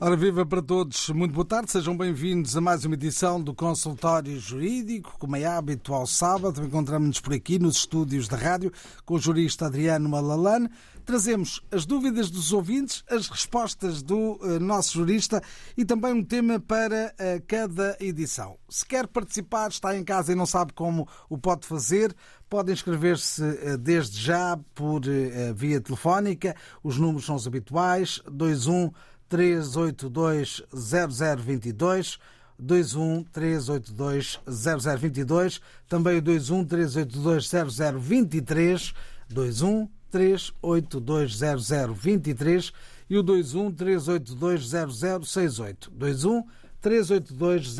Ora, viva para todos, muito boa tarde, sejam bem-vindos a mais uma edição do Consultório Jurídico, como é hábito ao sábado, encontramos-nos por aqui nos estúdios da rádio com o jurista Adriano Malalane. Trazemos as dúvidas dos ouvintes, as respostas do uh, nosso jurista e também um tema para uh, cada edição. Se quer participar, está em casa e não sabe como o pode fazer, pode inscrever-se uh, desde já por via telefónica. Os números são os habituais: 21 382 0022 21 382 0022 também o 21 382 0023 21 382 0023 e o 21 382 0068 21 382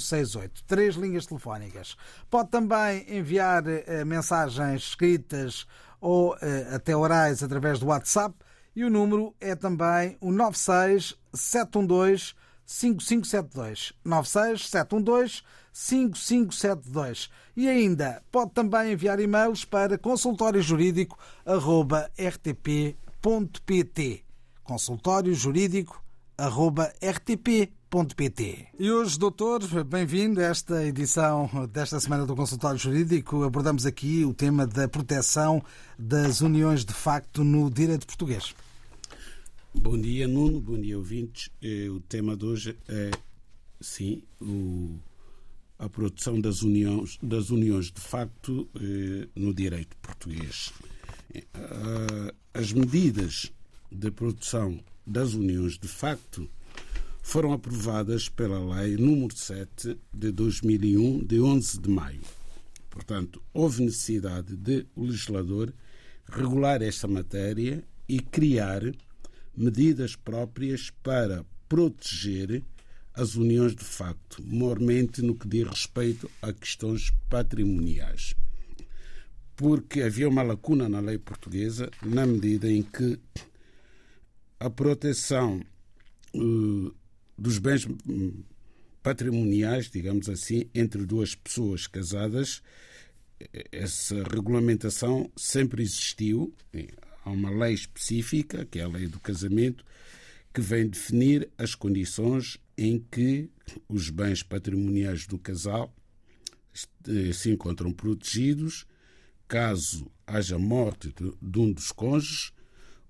0068 três linhas telefónicas. Pode também enviar eh, mensagens escritas ou eh, até orais através do WhatsApp e o número é também o 96 712 5572. 96 712 5572. E ainda pode também enviar e-mails para consultóriojurídico.rtp.pt. Consultóriojurídico.rtp.pt. E hoje, doutor, bem-vindo a esta edição desta semana do Consultório Jurídico. Abordamos aqui o tema da proteção das uniões de facto no direito português. Bom dia, Nuno. Bom dia, ouvintes. Eh, o tema de hoje é, sim, o, a produção das uniões, das uniões de facto eh, no direito português. Eh, as medidas de produção das uniões de facto foram aprovadas pela Lei número 7 de 2001, de 11 de maio. Portanto, houve necessidade de o legislador regular esta matéria e criar medidas próprias para proteger as uniões de facto, mormente no que diz respeito a questões patrimoniais. Porque havia uma lacuna na lei portuguesa na medida em que a proteção uh, dos bens hum, patrimoniais, digamos assim, entre duas pessoas casadas, essa regulamentação sempre existiu. Há uma lei específica, que é a lei do casamento, que vem definir as condições em que os bens patrimoniais do casal eh, se encontram protegidos caso haja morte de, um dos cônjuges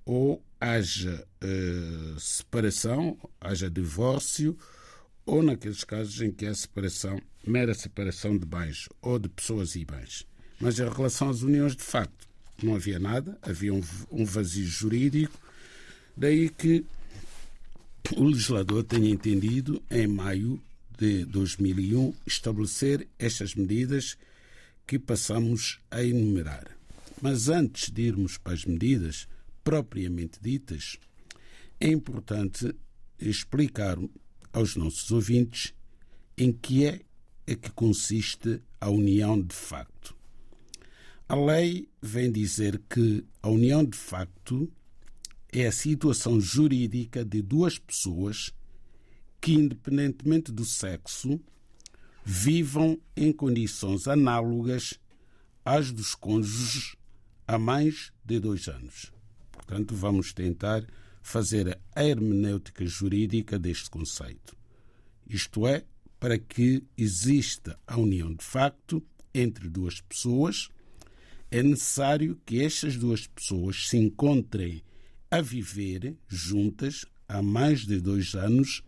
ou haja uh, separação, haja divórcio ou naqueles casos em que há separação, mera separação de bens ou de pessoas e bens. Mas em relação às uniões de facto, não havia nada, havia um, um vazio jurídico, daí que o legislador tenha entendido, em maio de 2001, estabelecer estas medidas que passamos a enumerar. Mas antes de irmos para as medidas propriamente ditas, é importante explicar aos nossos ouvintes em que é, que consiste a união de facto. A lei vem dizer que a união de facto é a situação jurídica de duas pessoas que, independentemente do sexo, vivam em condições análogas às dos cônjuges há mais de dois anos. Portanto, vamos tentar fazer a hermenêutica jurídica deste conceito. Isto é, para que exista a união de facto entre duas pessoas é necessário que estas duas pessoas se encontrem a viver juntas há mais de dois anos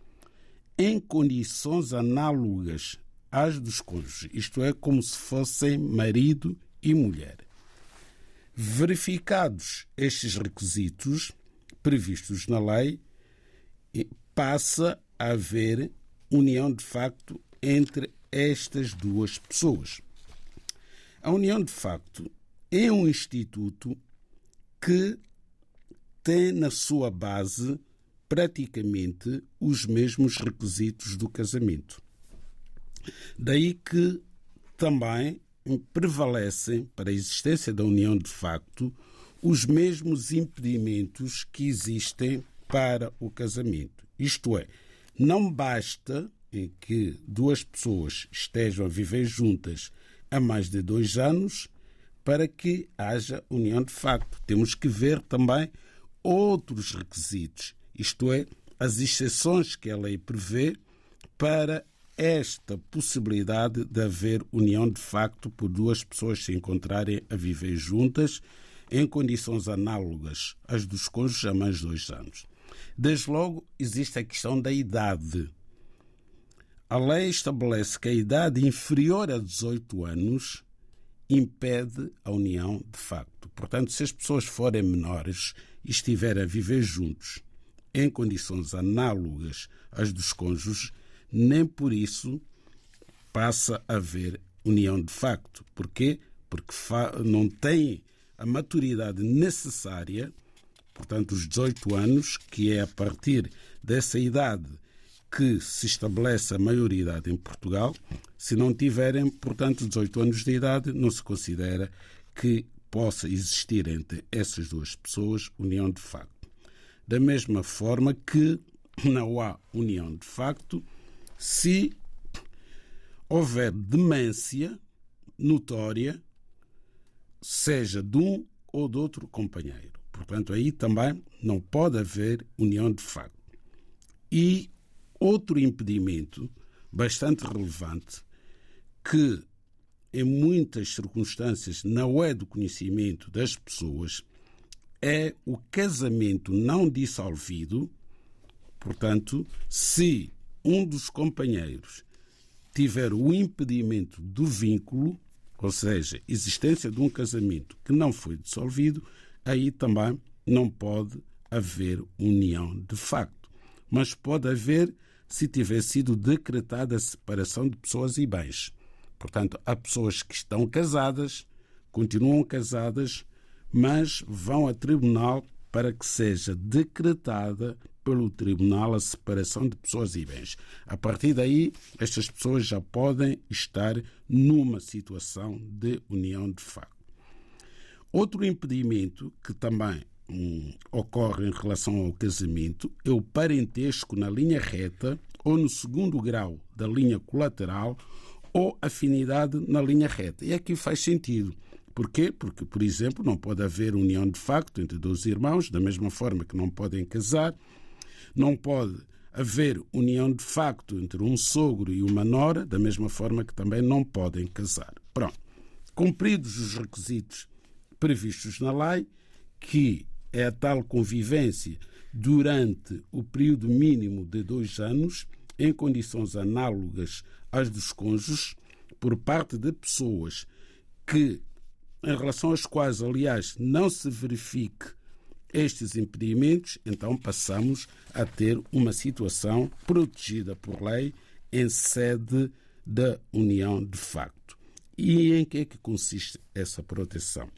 em condições análogas às dos cônjuges, isto é, como se fossem marido e mulher. Verificados estes requisitos previstos na lei, passa a haver união de facto entre estas duas pessoas. A união de facto é um instituto que tem na sua base praticamente os mesmos requisitos do casamento. Daí que também prevalecem para a existência da união de facto os mesmos impedimentos que existem para o casamento. Isto é, Não basta que duas pessoas estejam a viver juntas há mais de dois anos para que haja união de facto. Temos que ver também outros requisitos, isto é, as exceções que a lei prevê para esta possibilidade de haver união de facto por duas pessoas se encontrarem a viver juntas em condições análogas às dos cônjuges há mais de dois anos. Desde logo, existe a questão da idade. A lei estabelece que a idade inferior a 18 anos impede a união de facto. Portanto, se as pessoas forem menores e estiverem a viver juntos em condições análogas às dos cônjuges, nem por isso passa a haver união de facto. Porquê? Porque não tem a maturidade necessária, portanto, os 18 anos, que é a partir dessa idade que se estabelece a maioridade em Portugal. Se não tiverem, portanto, 18 anos de idade, não se considera que possa existir entre essas duas pessoas união de facto. Da mesma forma que não há união de facto se houver demência notória, seja de um ou de outro companheiro. Portanto, aí também não pode haver união de facto. E outro impedimento bastante relevante que em muitas circunstâncias não é do conhecimento das pessoas é o casamento não dissolvido. Portanto, se um dos companheiros tiver o impedimento do vínculo, ou seja, existência de um casamento que não foi dissolvido, aí também não pode haver união de facto. Mas pode haver se tiver sido decretada a separação de pessoas e bens. Portanto, há pessoas que estão casadas, continuam casadas, mas vão a tribunal para que seja decretada pelo tribunal a separação de pessoas e bens. A partir daí, estas pessoas já podem estar numa situação de união de facto. Outro impedimento que também hum, ocorre em relação ao casamento é o parentesco na linha reta ou no segundo grau da linha colateral ou afinidade na linha reta. E aqui faz sentido. Porquê? Porque, por exemplo, não pode haver união de facto entre dois irmãos, da mesma forma que não podem casar, não pode haver união de facto entre um sogro e uma nora, da mesma forma que também não podem casar. Pronto. Cumpridos os requisitos previstos na lei, que é a tal convivência durante o período mínimo de dois anos, em condições análogas às dos cônjuges, por parte de pessoas que, em relação às quais, aliás, não se verifique estes impedimentos, então passamos a ter uma situação protegida por lei em sede da união de facto. E em que é que consiste essa proteção?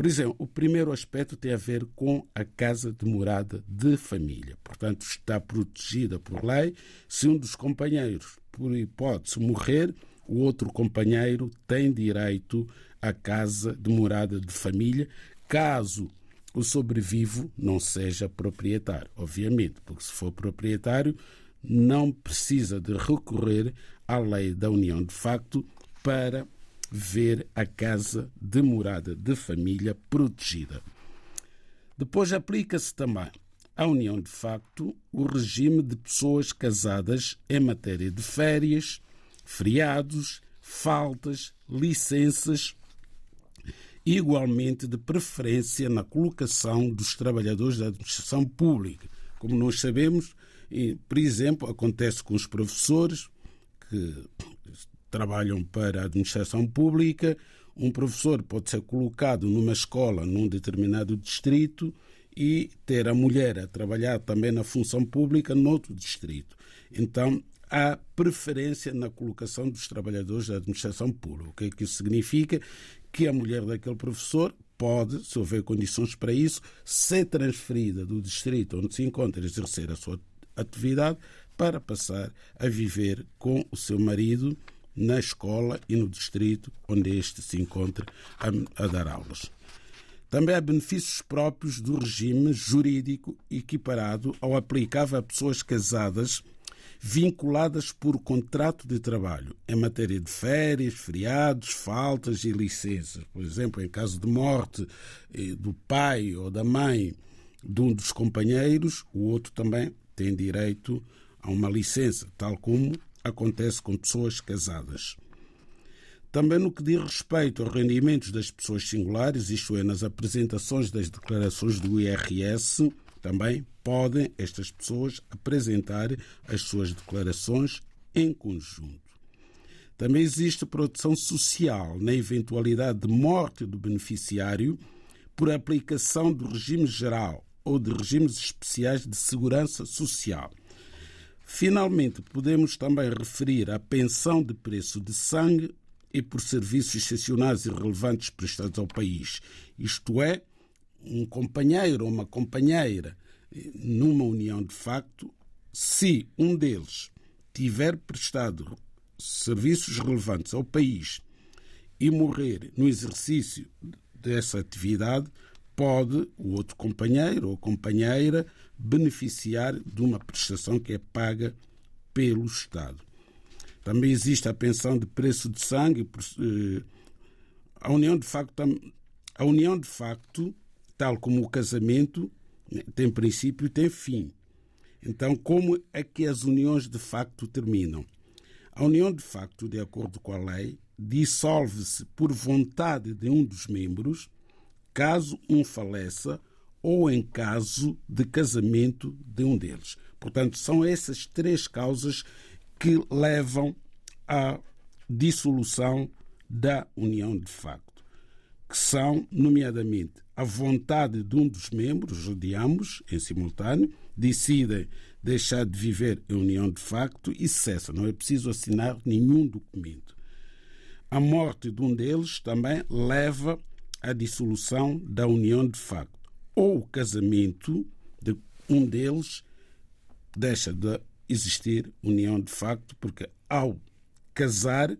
Por exemplo, o primeiro aspecto tem a ver com a casa de morada de família. Portanto, está protegida por lei. Se um dos companheiros, por hipótese, morrer, o outro companheiro tem direito à casa de morada de família, caso o sobrevivo não seja proprietário, obviamente, porque se for proprietário, não precisa de recorrer à lei da união de facto para ver a casa de morada de família protegida. Depois aplica-se também à união de facto o regime de pessoas casadas em matéria de férias, feriados, faltas, licenças, igualmente de preferência na colocação dos trabalhadores da administração pública. Como nós sabemos, por exemplo, acontece com os professores que trabalham para a administração pública. Um professor pode ser colocado numa escola num determinado distrito e ter a mulher a trabalhar também na função pública noutro distrito. Então, há preferência na colocação dos trabalhadores da administração pública. O que é isso significa? Que a mulher daquele professor pode, se houver condições para isso, ser transferida do distrito onde se encontra a exercer a sua atividade para passar a viver com o seu marido na escola e no distrito onde este se encontra a, a dar aulas. Também há benefícios próprios do regime jurídico equiparado ao aplicável a pessoas casadas vinculadas por contrato de trabalho em matéria de férias, feriados, faltas e licenças. Por exemplo, em caso de morte eh, do pai ou da mãe de um dos companheiros, o outro também tem direito a uma licença, tal como acontece com pessoas casadas. Também no que diz respeito aos rendimentos das pessoas singulares, isto é, nas apresentações das declarações do IRS, também podem estas pessoas apresentar as suas declarações em conjunto. Também existe proteção social na eventualidade de morte do beneficiário por aplicação do regime geral ou de regimes especiais de segurança social. Finalmente, podemos também referir a pensão de preço de sangue e por serviços excepcionais e relevantes prestados ao país. Isto é, um companheiro ou uma companheira numa união de facto, se um deles tiver prestado serviços relevantes ao país e morrer no exercício dessa atividade, pode o outro companheiro ou companheira beneficiar de uma prestação que é paga pelo Estado. Também existe a pensão de preço de sangue. Eh, a união de facto, a união de facto, tal como o casamento, tem princípio e tem fim. Então, como é que as uniões de facto terminam? A união de facto, de acordo com a lei, dissolve-se por vontade de um dos membros, caso um faleça ou em caso de casamento de um deles. Portanto, são essas três causas que levam à dissolução da união de facto, que são, nomeadamente, a vontade de um dos membros, de ambos, em simultâneo, decidem deixar de viver em união de facto e cessa. Não é preciso assinar nenhum documento. A morte de um deles também leva à dissolução da união de facto. Ou o casamento de um deles deixa de existir união de facto, porque ao casar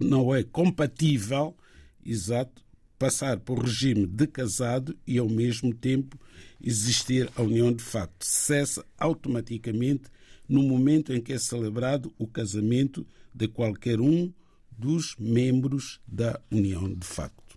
não é compatível, exato, passar por regime de casado e ao mesmo tempo existir a união de facto. Cessa automaticamente no momento em que é celebrado o casamento de qualquer um dos membros da união de facto.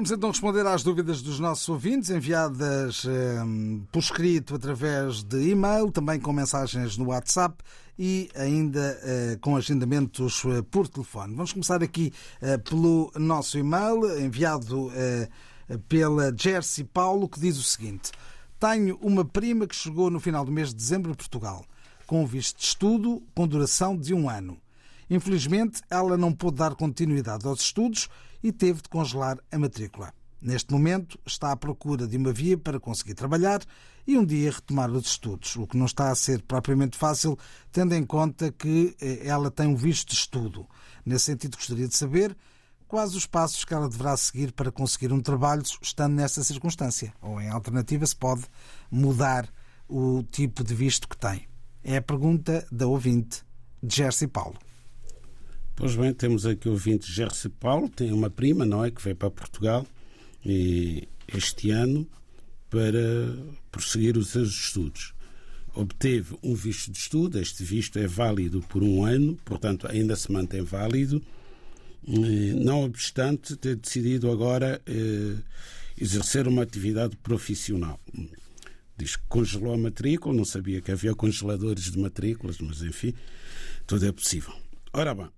Vamos então responder às dúvidas dos nossos ouvintes, enviadas eh, por escrito através de e-mail, também com mensagens no WhatsApp e ainda eh, com agendamentos eh, por telefone. Vamos começar aqui eh, pelo nosso e-mail, enviado pela Jersey Paulo, que diz o seguinte: Tenho uma prima que chegou no final do mês de dezembro a Portugal, com visto de estudo com duração de um ano. Infelizmente, ela não pôde dar continuidade aos estudos e teve de congelar a matrícula. Neste momento, está à procura de uma via para conseguir trabalhar e um dia retomar os estudos, o que não está a ser propriamente fácil, tendo em conta que eh, ela tem um visto de estudo. Nesse sentido, gostaria de saber quais os passos que ela deverá seguir para conseguir um trabalho estando nessa circunstância. Ou, em alternativa, se pode mudar o tipo de visto que tem. É a pergunta da ouvinte, Jersey Paulo. Pois bem, temos aqui o ouvinte Gerce Paulo, tem uma prima, não é? Que veio para Portugal e, este ano para prosseguir os seus estudos. Obteve um visto de estudo, este visto é válido por um ano, portanto ainda se mantém válido, não obstante ter decidido agora eh, exercer uma atividade profissional. Diz que congelou a matrícula, não sabia que havia congeladores de matrículas, mas enfim, tudo é possível. Ora bem,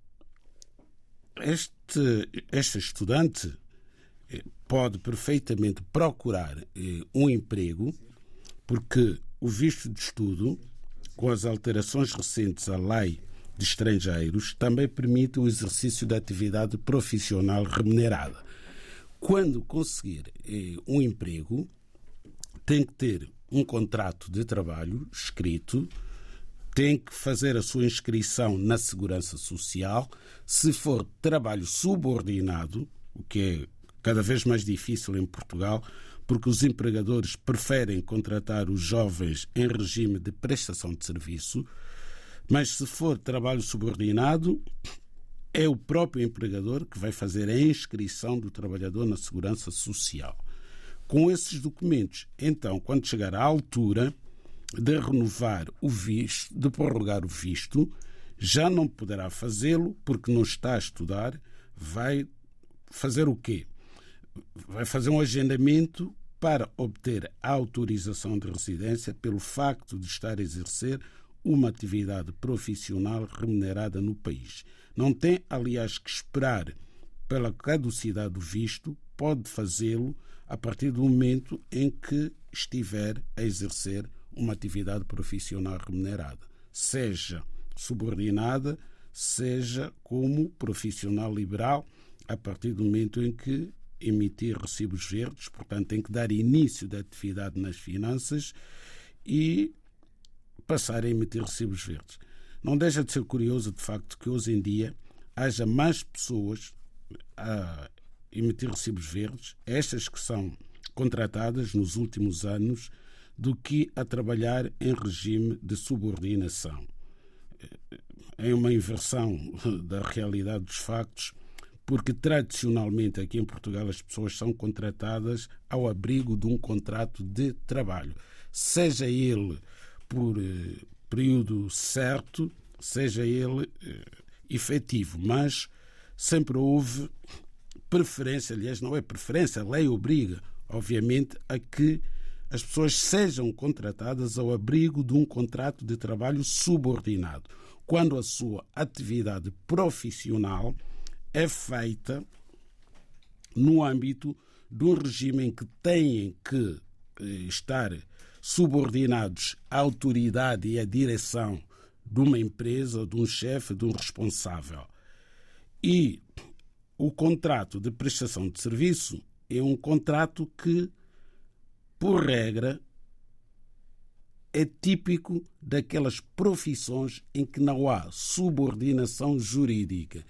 este, este estudante eh, pode perfeitamente procurar eh, um emprego, porque o visto de estudo, com as alterações recentes à lei de estrangeiros, também permite o exercício da atividade profissional remunerada. Quando conseguir eh, um emprego, tem que ter um contrato de trabalho escrito tem que fazer a sua inscrição na Segurança Social. Se for trabalho subordinado, o que é cada vez mais difícil em Portugal, porque os empregadores preferem contratar os jovens em regime de prestação de serviço, mas se for trabalho subordinado, é o próprio empregador que vai fazer a inscrição do trabalhador na Segurança Social. Com esses documentos, então, quando chegar à altura de renovar o visto, de prorrogar o visto, já não poderá fazê-lo porque não está a estudar, vai fazer o quê? Vai fazer um agendamento para obter a autorização de residência pelo facto de estar a exercer uma atividade profissional remunerada no país. Não tem, aliás, que esperar pela caducidade do visto, pode fazê-lo a partir do momento em que estiver a exercer uma atividade profissional remunerada, seja subordinada, seja como profissional liberal, a partir do momento em que emitir recibos verdes, portanto, tem que dar início da atividade nas finanças e passar a emitir recibos verdes. Não deixa de ser curioso, de facto, que hoje em dia haja mais pessoas a emitir recibos verdes, estas que são contratadas nos últimos anos, do que a trabalhar em regime de subordinação. É uma inversão da realidade dos factos, porque tradicionalmente aqui em Portugal as pessoas são contratadas ao abrigo de um contrato de trabalho, seja ele por eh, período certo, seja ele eh, efetivo, mas sempre houve preferência, aliás, não é preferência, a lei obriga, obviamente, a que as pessoas sejam contratadas ao abrigo de um contrato de trabalho subordinado, quando a sua atividade profissional é feita no âmbito de um regime em que têm que eh, estar subordinados à autoridade e à direção de uma empresa, de um chefe, de um responsável. E o contrato de prestação de serviço é um contrato que por regra, é típico daquelas profissões em que não há subordinação jurídica,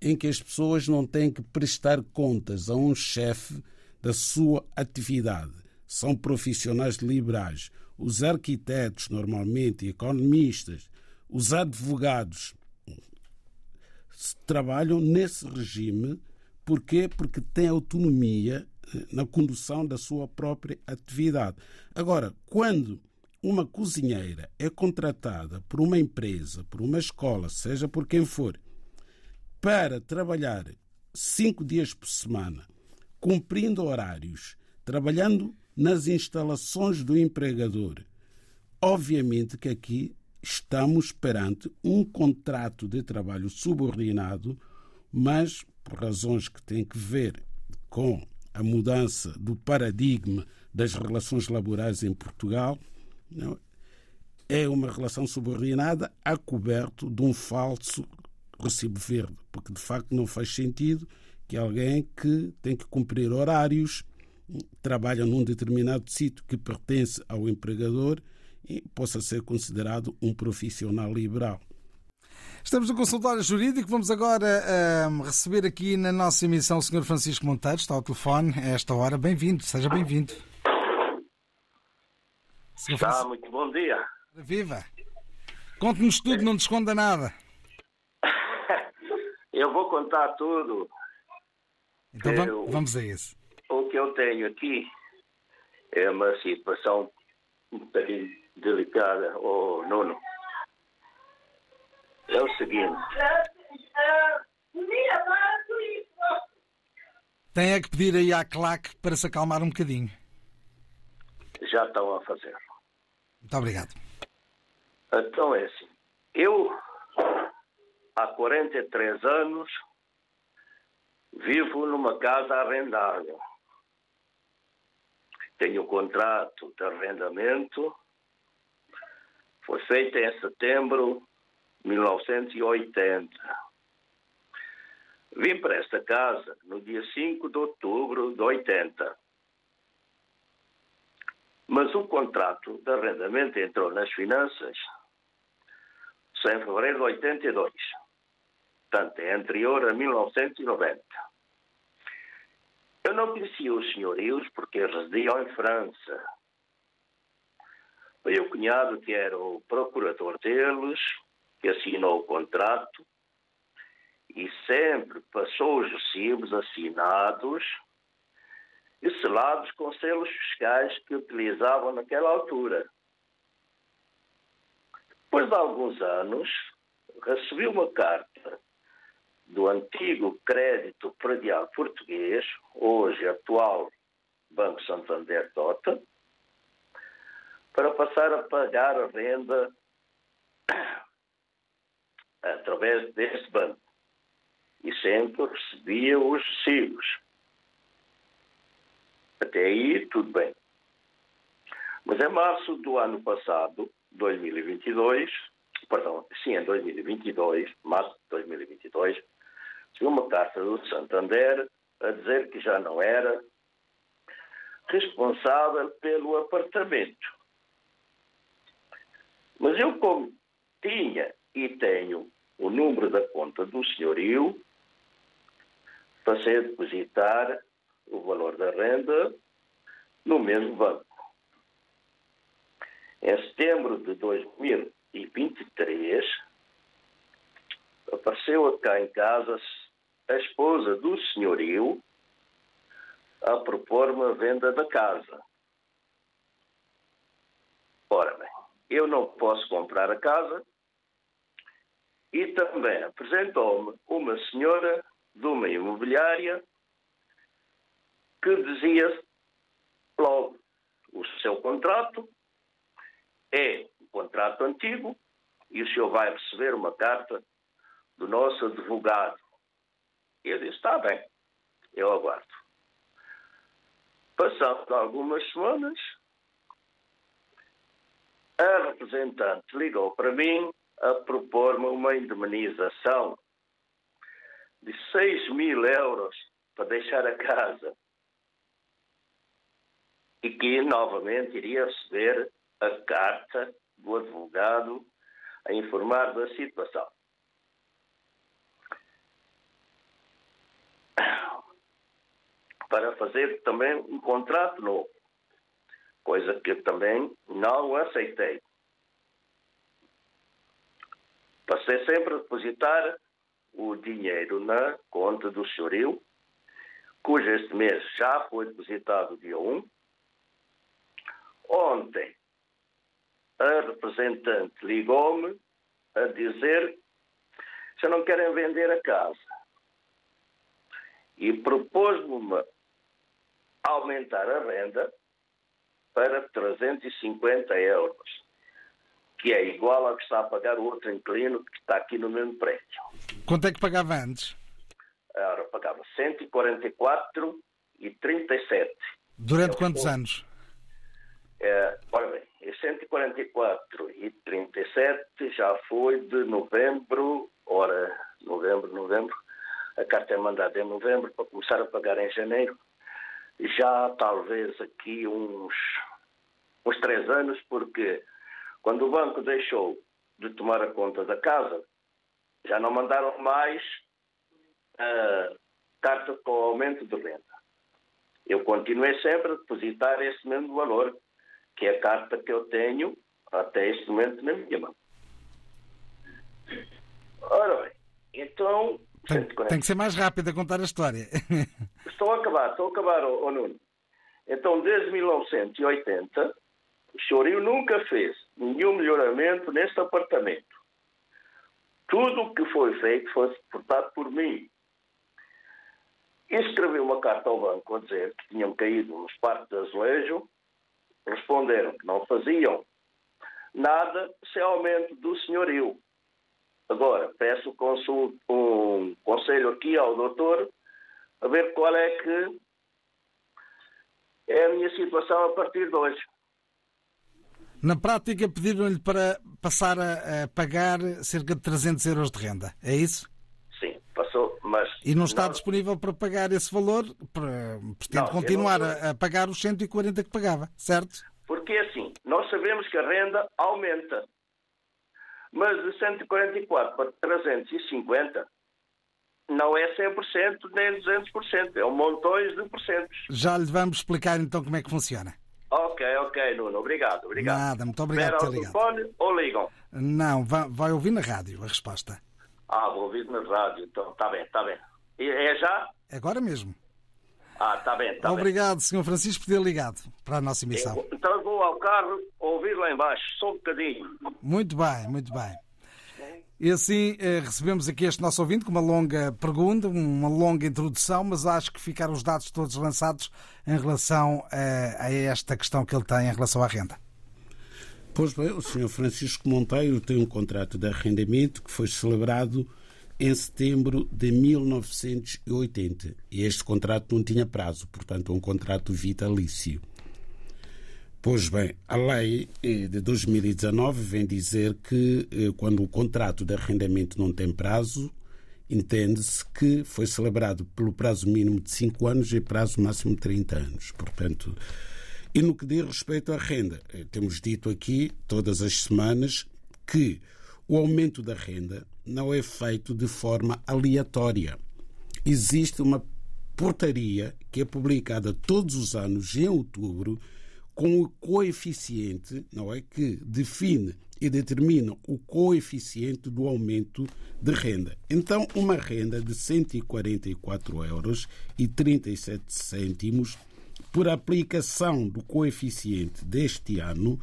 em que as pessoas não têm que prestar contas a um chefe da sua atividade. São profissionais liberais. Os arquitetos, normalmente, economistas, os advogados trabalham nesse regime. Porquê? Porque têm autonomia na condução da sua própria atividade. Agora, quando uma cozinheira é contratada por uma empresa, por uma escola, seja por quem for, para trabalhar cinco dias por semana, cumprindo horários, trabalhando nas instalações do empregador, obviamente que aqui estamos perante um contrato de trabalho subordinado, mas por razões que têm que ver com a mudança do paradigma das relações laborais em Portugal é uma relação subordinada a coberto de um falso recibo verde, porque de facto não faz sentido que alguém que tem que cumprir horários, trabalha num determinado sítio que pertence ao empregador e possa ser considerado um profissional liberal. Estamos no consultório jurídico. Vamos agora uh, receber aqui na nossa emissão o Sr. Francisco Monteiro. Está ao telefone a esta hora. Bem-vindo, seja bem-vindo. Está, muito bom dia. Viva! Conte-nos tudo, não te esconda nada. eu vou contar tudo. Então eu, vamos a isso. O que eu tenho aqui é uma situação um bocadinho delicada, oh, Nuno é o seguinte. Tem é que pedir aí à claque para se acalmar um bocadinho. Já estão a fazer. Muito obrigado. Então é assim. Eu, há 43 anos, vivo numa casa arrendada. Tenho um contrato de arrendamento. Foi feito em setembro 1980. Vim para esta casa no dia 5 de outubro de 80. Mas o contrato de arrendamento entrou nas finanças em fevereiro de 82. Portanto, é anterior a 1990. Eu não conhecia os senhorios porque residiam em França. O cunhado que era o procurador deles, que assinou o contrato e sempre passou os recibos assinados e selados com selos fiscais que utilizavam naquela altura. Depois de alguns anos, recebi uma carta do antigo Crédito Predial Português, hoje atual Banco Santander Tota, para passar a pagar a renda através deste banco. E sempre recebia os recibos. Até aí, tudo bem. Mas em março do ano passado, 2022, perdão, sim, em 2022, março de 2022, recebi uma carta do Santander a dizer que já não era responsável pelo apartamento. Mas eu, como tinha e tenho o número da conta do senhorio, passei a depositar o valor da renda no mesmo banco. Em setembro de 2023, apareceu cá em casa a esposa do senhorio a propor uma venda da casa. Ora bem, eu não posso comprar a casa e também apresentou-me uma senhora de uma imobiliária que dizia logo o seu contrato é um contrato antigo e o senhor vai receber uma carta do nosso advogado. Eu disse, está bem, eu aguardo. Passado algumas semanas, a representante ligou para mim a propor-me uma indemnização de 6 mil euros para deixar a casa e que novamente iria receber a carta do advogado a informar da situação. Para fazer também um contrato novo, coisa que também não aceitei. Passei sempre a depositar o dinheiro na conta do senhorio, cujo este mês já foi depositado dia 1. Ontem, a representante ligou-me a dizer se não querem vender a casa. E propôs-me aumentar a renda para 350 euros, que é igual ao que está a pagar o outro inquilino que está aqui no mesmo prédio. Quanto é que pagava antes? Ora, pagava 144 e 37. Durante quantos anos? É, ora bem, 144 e 37 já foi de novembro, ora, novembro, novembro, a carta é mandada em novembro para começar a pagar em janeiro. Já talvez aqui uns, uns três anos, porque quando o banco deixou de tomar a conta da casa, já não mandaram mais a carta com aumento de renda. Eu continuei sempre a depositar esse mesmo valor que é a carta que eu tenho até este momento na minha mão. Ora bem, então. Tem, tem que ser mais rápido a contar a história. Estou a acabar, estou a acabar, oh, oh Nuno. Então, desde 1980, o senhorio nunca fez nenhum melhoramento neste apartamento. Tudo o que foi feito foi suportado por mim. Escrevi uma carta ao banco a dizer que tinham caído nos parques de azulejo responderam que não faziam nada sem aumento do senhorio. Agora, peço um conselho aqui ao doutor a ver qual é que é a minha situação a partir de hoje. Na prática, pediram-lhe para passar a, a, pagar cerca de 300 euros de renda, é isso? Sim, passou, mas... E não está não... disponível para pagar esse valor? Pretende não, continuar não... a, a pagar os 140 que pagava, certo? Porque assim, nós sabemos que a renda aumenta. Mas de 144 para 350 não é 100% nem 200%, é um montões de porcentos. Já lhe vamos explicar então como é que funciona. Ok, ok, Nuno, obrigado, obrigado. Nada, muito obrigado por ter ligado. telefone ou ligam? Não, vai, vai, ouvir na rádio a resposta. Ah, vou ouvir na rádio, então está bem, está bem. É já? Agora mesmo. Ah, está bem, está Obrigado, bem. Sr. Francisco, por ter ligado para a nossa emissão. Eu, então vou ao carro ouvir lá embaixo, só um bocadinho. Muito bem, muito bem. E assim eh, recebemos aqui este nosso ouvinte com uma longa pergunta, uma longa introdução, mas acho que ficaram os dados todos lançados em relação eh, a esta questão que ele tem em relação à renda. Pois bem, o Sr. Francisco Monteiro tem um contrato de arrendamento que foi celebrado em setembro de 1980. E este contrato não tinha prazo, portanto, é um contrato vitalício. Pois bem, a lei eh, de 2019 vem dizer que eh, quando o contrato de arrendamento não tem prazo, entende-se que foi celebrado pelo prazo mínimo de 5 anos e prazo máximo de 30 anos. Portanto, e no que diz respeito à renda, eh, temos dito aqui todas as semanas que o aumento da renda não é feito de forma aleatória. Existe uma portaria que é publicada todos os anos em outubro com o coeficiente, não é que define e determina o coeficiente do aumento de renda. Então, uma renda de 144 euros e 37 cêntimos por aplicação do coeficiente deste ano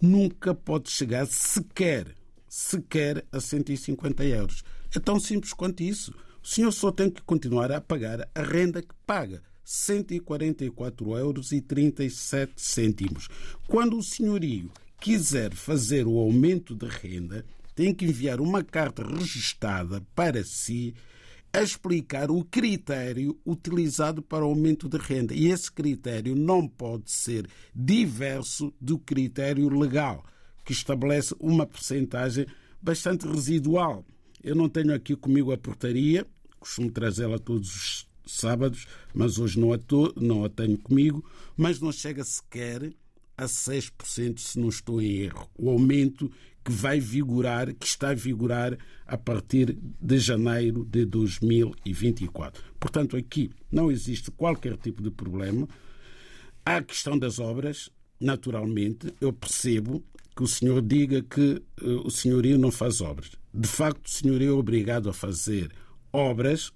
nunca pode chegar sequer, sequer a 150 euros. É tão simples quanto isso. O senhor só tem que continuar a pagar a renda que paga 144 euros e 37 cêntimos. Quando o senhorio quiser fazer o aumento de renda, tem que enviar uma carta registada para si a explicar o critério utilizado para o aumento de renda. E esse critério não pode ser diverso do critério legal, que estabelece uma percentagem bastante residual. Eu não tenho aqui comigo a portaria, costumo trazê-la todos os sábados, mas hoje não a, não a tenho comigo, mas não chega sequer a 6%, se não estou em erro. O aumento que vai vigorar, que está a vigorar a partir de janeiro de 2024. Portanto, aqui não existe qualquer tipo de problema. Há a questão das obras, naturalmente, eu percebo que o senhor diga que uh, o senhorio não faz obras. De facto, o senhorio é obrigado a fazer obras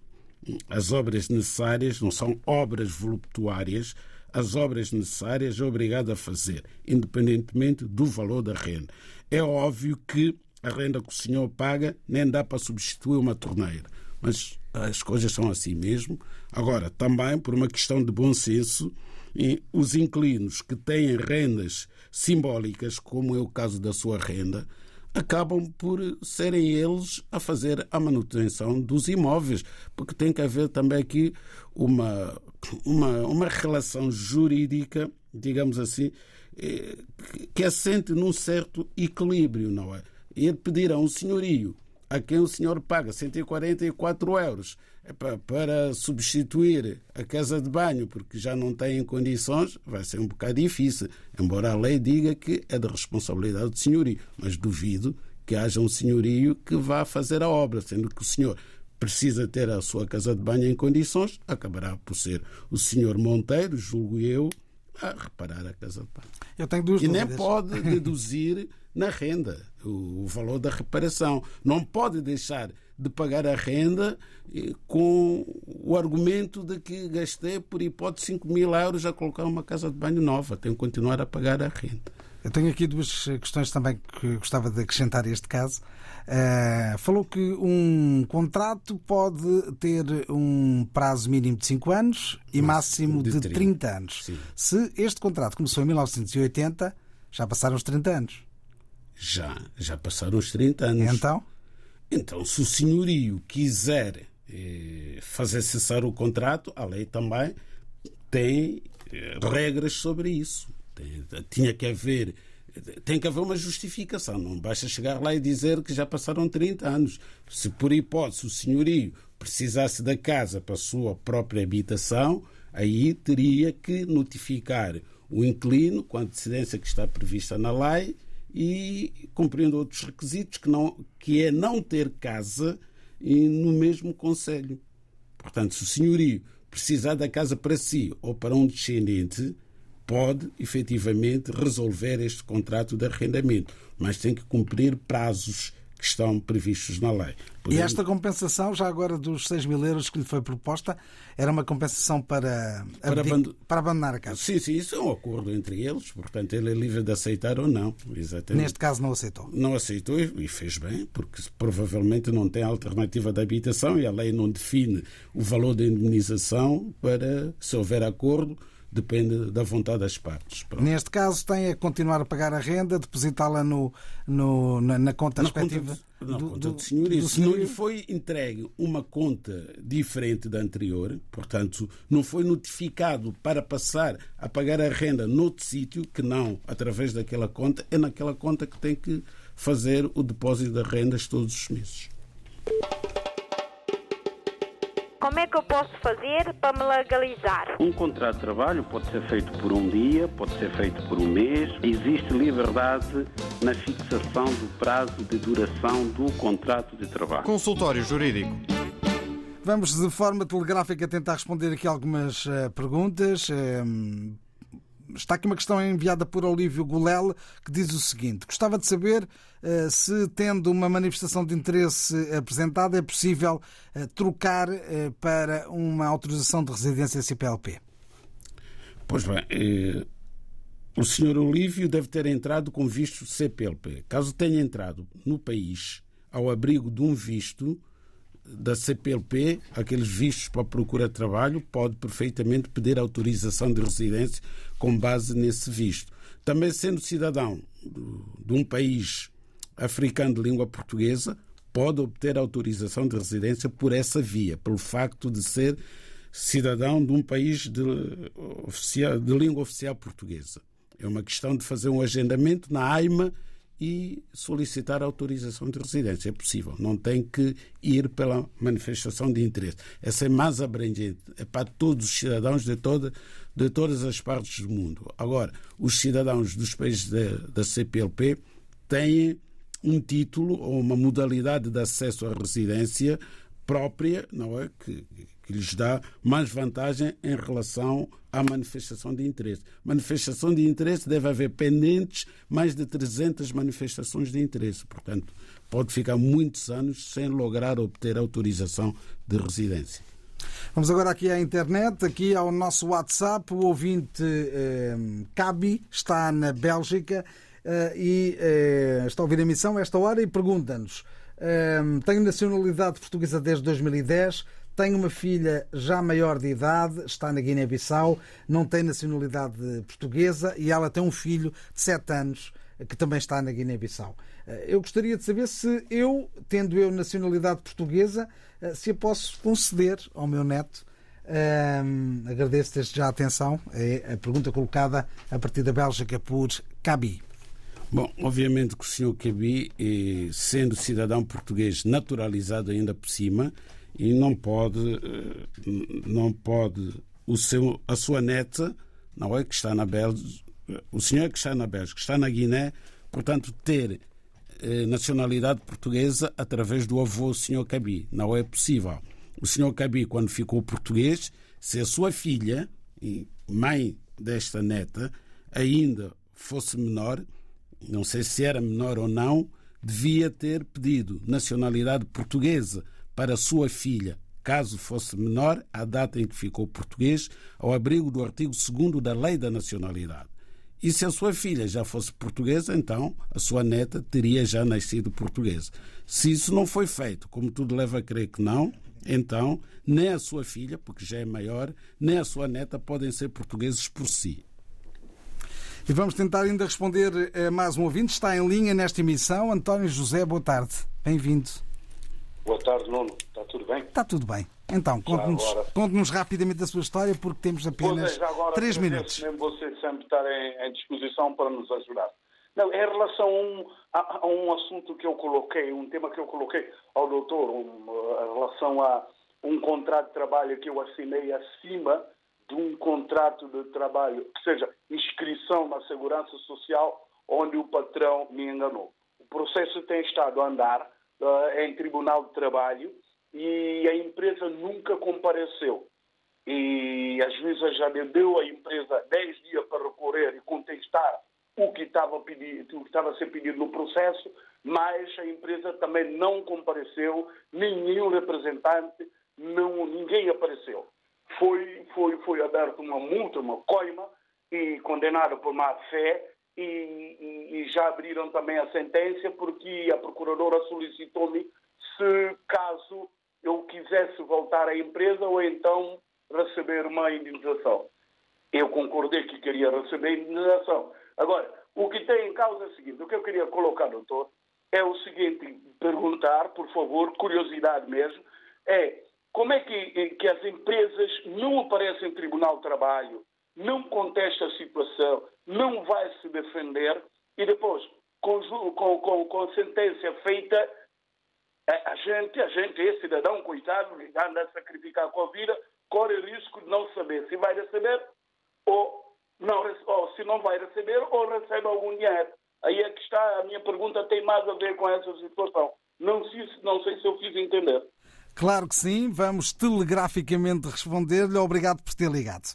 as obras necessárias não são obras voluptuárias, as obras necessárias é obrigado a fazer, independentemente do valor da renda. É óbvio que a renda que o senhor paga nem dá para substituir uma torneira, mas as coisas são assim mesmo. Agora, também por uma questão de bom senso, os inquilinos que têm rendas simbólicas, como é o caso da sua renda, acabam por serem eles a fazer a manutenção dos imóveis, porque tem que haver também aqui uma, uma, uma relação jurídica, digamos assim, eh, que assente num certo equilíbrio, não é? E pedir a um senhorio a quem o senhor paga 144 euros para substituir a casa de banho porque já não tem condições, vai ser um bocado difícil. Embora a lei diga que é da responsabilidade do senhorio, mas duvido que haja um senhorio que vá fazer a obra, sendo que o senhor precisa ter a sua casa de banho em condições, acabará por ser o senhor Monteiro, julgo eu, a reparar a casa de banho. Eu tenho duas e dúvidas. nem pode deduzir na renda o valor da reparação. Não pode deixar de pagar a renda com o argumento de que gastei, por hipótese, 5 mil euros a colocar uma casa de banho nova. Tem que continuar a pagar a renda. Eu tenho aqui duas questões também que gostava de acrescentar a este caso. Uh, falou que um contrato pode ter um prazo mínimo de 5 anos e máximo de, de 30. 30 anos. Sim. Se este contrato começou em 1980, já passaram os 30 anos. Já, já passaram os 30 anos. Então? Então, se o senhorio quiser eh, fazer cessar o contrato, a lei também tem eh, regras sobre isso. Tem, tinha que haver tem que haver uma justificação. Não basta chegar lá e dizer que já passaram 30 anos. Se por hipótese o senhorio precisasse da casa para a sua própria habitação, aí teria que notificar o inquilino com a antecedência que está prevista na lei e cumprindo outros requisitos, que, não, que é não ter casa no mesmo Conselho. Portanto, se o senhorio precisar da casa para si ou para um descendente, pode efetivamente resolver este contrato de arrendamento, mas tem que cumprir prazos que estão previstos na lei. Podemos... E esta compensação, já agora dos 6 mil euros que lhe foi proposta, era uma compensação para, para, abd... para abandonar a casa? Sim, sim, isso é um acordo entre eles, portanto ele é livre de aceitar ou não. Exatamente. Neste caso não aceitou? Não aceitou e fez bem, porque provavelmente não tem alternativa de habitação e a lei não define o valor da indemnização para, se houver acordo, depende da vontade das partes. Pronto. Neste caso, tem a continuar a pagar a renda, depositá-la no, no, na, na, conta na respectiva conta de, do, conta do, senhorio. Do senhorio. Se foi entregue uma conta diferente da anterior, portanto, não foi notificado para passar a pagar a renda noutro sítio, que não através daquela conta, é naquela conta que tem que fazer o depósito das rendas todos os meses. Como é que eu posso fazer para me legalizar? Um contrato de trabalho pode ser feito por um dia, pode ser feito por um mês. Existe liberdade na fixação do prazo de duração do contrato de trabalho. Consultório Jurídico. Vamos de forma telegráfica tentar responder aqui algumas uh, perguntas. Uh, Está aqui uma questão enviada por Olívio Gulel que diz o seguinte: Gostava de saber uh, se, tendo uma manifestação de interesse apresentada, é possível uh, trocar uh, para uma autorização de residência CPLP. Pois bem, o senhor Olívio deve ter entrado com visto CPLP. Caso tenha entrado no país ao abrigo de um visto, da CPLP, aqueles vistos para procura de trabalho, pode perfeitamente pedir autorização de residência com base nesse visto. Também sendo cidadão de um país africano de língua portuguesa, pode obter autorização de residência por essa via, pelo facto de ser cidadão de um país de, oficial, de língua oficial portuguesa. É uma questão de fazer um agendamento na AIMA e solicitar autorização de residência. É possível. Não tem que ir pela manifestação de interesse. Essa é mais abrangente. É para todos os cidadãos de, toda, de todas as partes do mundo. Agora, os cidadãos dos países da, da CPLP têm um título ou uma modalidade de acesso à residência própria, não é? Que, que lhes dá mais vantagem em relação à manifestação de interesse. Manifestação de interesse deve haver pendentes mais de 300 manifestações de interesse. Portanto, pode ficar muitos anos sem lograr obter autorização de residência. Vamos agora aqui à internet, aqui ao nosso WhatsApp. O ouvinte eh, Cabi está na Bélgica eh, e eh, está a ouvir a emissão a esta hora e pergunta-nos: eh, Tenho nacionalidade portuguesa desde 2010 tem uma filha já maior de idade, está na Guiné-Bissau, não tem nacionalidade portuguesa e ela tem um filho de 7 anos que também está na Guiné-Bissau. Eh, eu gostaria de saber se eu, tendo eu nacionalidade portuguesa, eh, se a posso conceder ao meu neto. Um, agradeço desde já a atenção. É a pergunta colocada a partir da Bélgica por Cabi. Bom, obviamente que o senhor Cabi, eh, sendo cidadão português naturalizado ainda por cima, e não pode, eh, não pode o seu, a sua neta, não é que está na Bélgica, o senhor que está na Bélgica, está na Guiné, portanto, ter eh, nacionalidade portuguesa através do avô, o senhor Cabi. Não é possível. O senhor Cabi, quando ficou português, se a sua filha, mãe desta neta, ainda fosse menor, não sei se era menor ou não, devia ter pedido nacionalidade portuguesa para sua filha, caso fosse menor, à data em que ficou português, ao abrigo do artigo 2 da Lei da Nacionalidade. E se a sua filha já fosse portuguesa, então a sua neta teria já nascido portuguesa. Se isso não foi feito, como tudo leva a crer que não, então nem a sua filha, porque já é maior, nem a sua neta podem ser portugueses por si. E vamos tentar ainda responder a mais um ouvinte. Está em linha nesta emissão. António José, boa tarde. Bem-vindo. Boa tarde, Nuno. Está tudo bem? Está tudo bem. Então, conte-nos conte rapidamente a sua história, porque temos apenas é, agora, três minutos. Mesmo você sempre estar em, disposição para nos ajudar. Não, em relação a um, a, a um, assunto que eu coloquei, um tema que eu coloquei ao doutor, um, em relação a um contrato de trabalho que eu assinei acima de um contrato de trabalho, que seja inscrição na Segurança Social onde o patrão me enganou. O processo tem estado a andar uh, em Tribunal de Trabalho e a empresa nunca compareceu. E a juíza já deu à empresa 10 dias para recorrer e contestar o que estava, pedido, o que estava a ser pedido no processo, mas a empresa também não compareceu, nenhum representante, não, ninguém apareceu. Foi, foi, foi aberta uma multa, uma coima, e condenada por má fé, e, e, já abriram também a sentença, porque a procuradora solicitou-me se, caso eu quisesse voltar à empresa ou então receber uma indenização. Eu concordei que queria receber indenização. Agora, o que tem em causa é o seguinte: o que eu queria colocar, doutor, é o seguinte: perguntar, por favor, curiosidade mesmo, é como é que, que as empresas não aparecem em Tribunal de Trabalho, não contestam a situação, não vai se defender e depois, com, com, com, com sentença feita, a gente, a gente, esse cidadão, coitado, que anda a sacrificar com a vida, corre o risco de não saber se vai receber ou, não, ou se não vai receber ou recebe algum dinheiro. Aí é que está, a minha pergunta tem mais a ver com essa situação. Não sei, não sei se eu fiz entender. Claro que sim, vamos telegraficamente responder-lhe. Obrigado por ter ligado.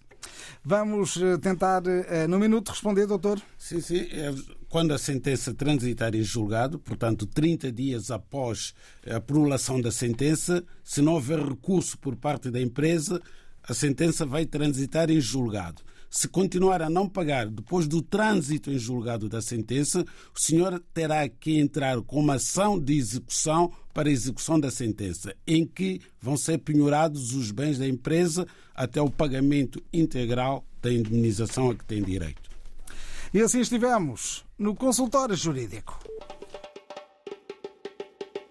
Vamos eh, tentar, eh, no minuto, responder, doutor? Sim, sim. É, quando a sentença transitar em julgado, portanto, 30 dias após a prolação da sentença, se não houver recurso por parte da empresa, a sentença vai transitar em julgado. Se continuar a não pagar depois do trânsito em julgado da sentença, o senhor terá que entrar com uma ação de execução para a execução da sentença, em que vão ser penhorados os bens da empresa até o pagamento integral da indemnização a que tem direito. E assim estivemos no consultório jurídico.